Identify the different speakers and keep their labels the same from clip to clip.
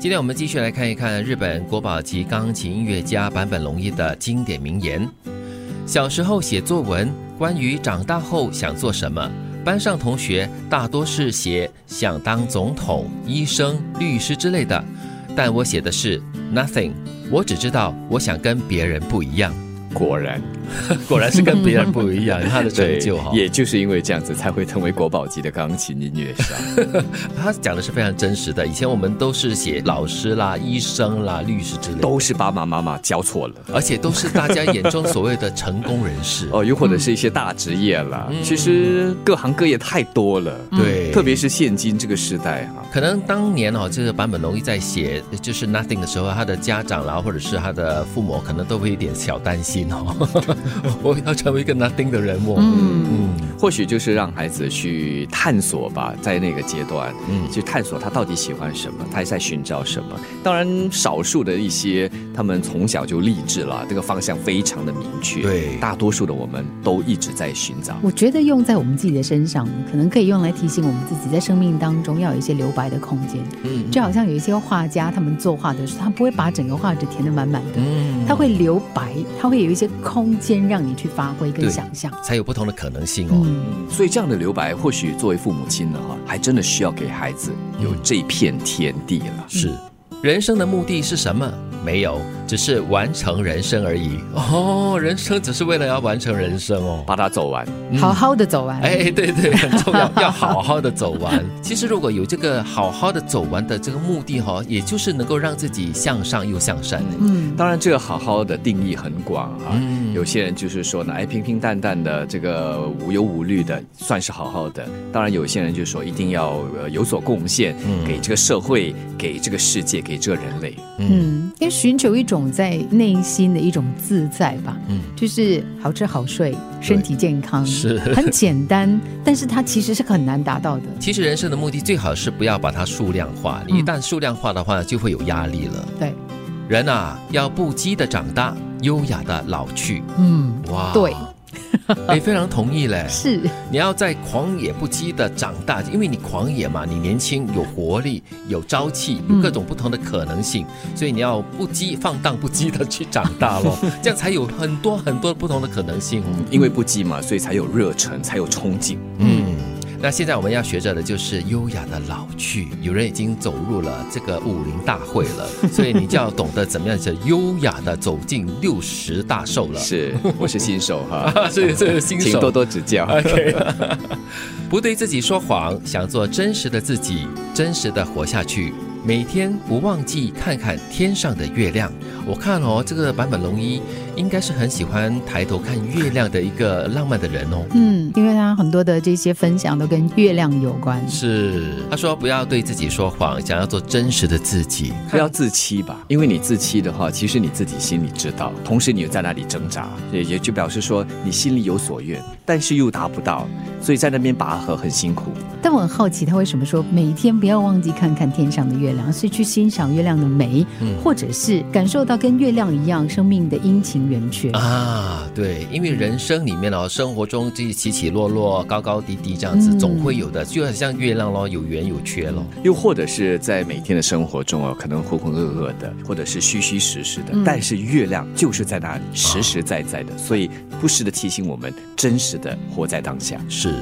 Speaker 1: 今天我们继续来看一看日本国宝级钢琴音乐家坂本龙一的经典名言：小时候写作文，关于长大后想做什么，班上同学大多是写想当总统、医生、律师之类的，但我写的是 nothing，我只知道我想跟别人不一样。
Speaker 2: 果然，
Speaker 1: 果然是跟别人不一样，他的成 就哈，
Speaker 2: 也就是因为这样子才会成为国宝级的钢琴音乐家。
Speaker 1: 他讲的是非常真实的。以前我们都是写老师啦、医生啦、律师之类，
Speaker 2: 都是爸爸妈妈教错了，
Speaker 1: 而且都是大家眼中所谓的成功人士
Speaker 2: 哦，又或者是一些大职业了。其实各行各业太多了，
Speaker 1: 对，
Speaker 2: 特别是现今这个时代哈。
Speaker 1: 可能当年哦，这个版本容易在写就是 nothing 的时候，他的家长啦，或者是他的父母，可能都会有点小担心。我要成为一个 nothing 的人物，
Speaker 2: 嗯。嗯，或许就是让孩子去探索吧，在那个阶段，嗯，去探索他到底喜欢什么，他在寻找什么。当然，少数的一些他们从小就立志了，这个方向非常的明确。
Speaker 1: 对，
Speaker 2: 大多数的我们都一直在寻找。
Speaker 3: 我觉得用在我们自己的身上，可能可以用来提醒我们自己，在生命当中要有一些留白的空间。嗯，就好像有一些画家，他们作画的时候，他不会把整个画纸填得满满的，嗯，他会留白，他会有一些。空间让你去发挥跟想象，
Speaker 1: 才有不同的可能性哦。
Speaker 2: 所以这样的留白，或许作为父母亲的话，还真的需要给孩子有这片天地了。
Speaker 1: 是，人生的目的是什么？没有，只是完成人生而已哦。人生只是为了要完成人生哦，
Speaker 2: 把它走完，
Speaker 3: 好好的走完。
Speaker 1: 哎，对对，很重要，要好好的走完。其实如果有这个好好的走完的这个目的哈，也就是能够让自己向上又向善。
Speaker 2: 嗯，当然这个好好的定义很广啊。嗯，有些人就是说呢，哎，平平淡淡的这个无忧无虑的算是好好的。当然有些人就说一定要有所贡献，给这个社会，给这个世界，给这个人类。
Speaker 3: 嗯。要寻求一种在内心的一种自在吧，嗯，就是好吃好睡，身体健康，
Speaker 1: 是
Speaker 3: 很简单，但是它其实是很难达到的。
Speaker 1: 其实人生的目的最好是不要把它数量化，你一旦数量化的话，就会有压力了。
Speaker 3: 对，
Speaker 1: 人啊，要不羁的长大，优雅的老去。
Speaker 3: 嗯，哇，对。
Speaker 1: 哎，非常同意嘞！
Speaker 3: 是，
Speaker 1: 你要在狂野不羁的长大，因为你狂野嘛，你年轻有活力，有朝气，有各种不同的可能性，所以你要不羁放荡不羁的去长大咯，这样才有很多很多不同的可能性。
Speaker 2: 因为不羁嘛，所以才有热忱，才有冲劲。嗯。
Speaker 1: 那现在我们要学着的就是优雅的老去。有人已经走入了这个武林大会了，所以你就要懂得怎么样子优雅的走进六十大寿了。
Speaker 2: 是，我是新手哈，
Speaker 1: 是是新手，
Speaker 2: 请多多指教。
Speaker 1: OK，不对自己说谎，想做真实的自己，真实的活下去。每天不忘记看看天上的月亮。我看哦，这个版本龙一应该是很喜欢抬头看月亮的一个浪漫的人哦。
Speaker 3: 嗯，因为他很多的这些分享都跟月亮有关。
Speaker 1: 是，他说不要对自己说谎，想要做真实的自己，
Speaker 2: 不要自欺吧。因为你自欺的话，其实你自己心里知道，同时你又在那里挣扎，也也就表示说你心里有所愿，但是又达不到，所以在那边拔河很辛苦。
Speaker 3: 但我很好奇，他为什么说每天不要忘记看看天上的月亮，是去欣赏月亮的美，或者是感受到跟月亮一样生命的阴晴圆缺
Speaker 1: 啊？对，因为人生里面哦，生活中这些起起落落、高高低低这样子，总会有的，就很像月亮咯，有圆有缺咯。
Speaker 2: 又或者是在每天的生活中哦，可能浑浑噩噩的，或者是虚虚实实的，但是月亮就是在那里，实实在在的，所以不时的提醒我们，真实的活在当下。
Speaker 1: 是。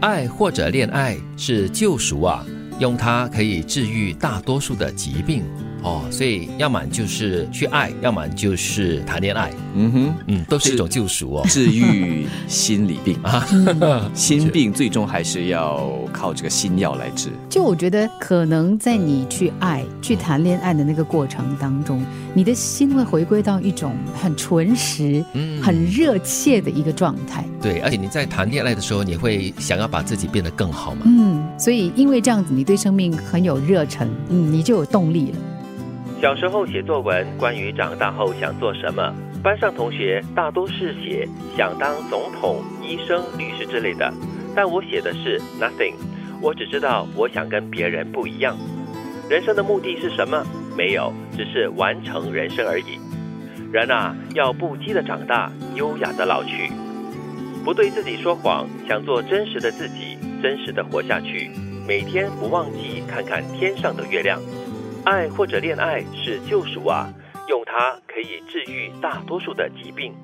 Speaker 1: 爱或者恋爱是救赎啊，用它可以治愈大多数的疾病。哦，所以要么就是去爱，要么就是谈恋爱。嗯哼，嗯，都是一种救赎哦，
Speaker 2: 治愈心理病啊，心病最终还是要靠这个心药来治。
Speaker 3: 就我觉得，可能在你去爱、去谈恋爱的那个过程当中，你的心会回归到一种很纯实、嗯，很热切的一个状态。
Speaker 1: 对，而且你在谈恋爱的时候，你会想要把自己变得更好嘛？
Speaker 3: 嗯，所以因为这样子，你对生命很有热忱，嗯，你就有动力了。
Speaker 1: 小时候写作文，关于长大后想做什么，班上同学大多是写想当总统、医生、律师之类的，但我写的是 nothing，我只知道我想跟别人不一样。人生的目的是什么？没有，只是完成人生而已。人啊，要不羁的长大，优雅的老去，不对自己说谎，想做真实的自己，真实的活下去。每天不忘记看看天上的月亮。爱或者恋爱是救赎啊，用它可以治愈大多数的疾病。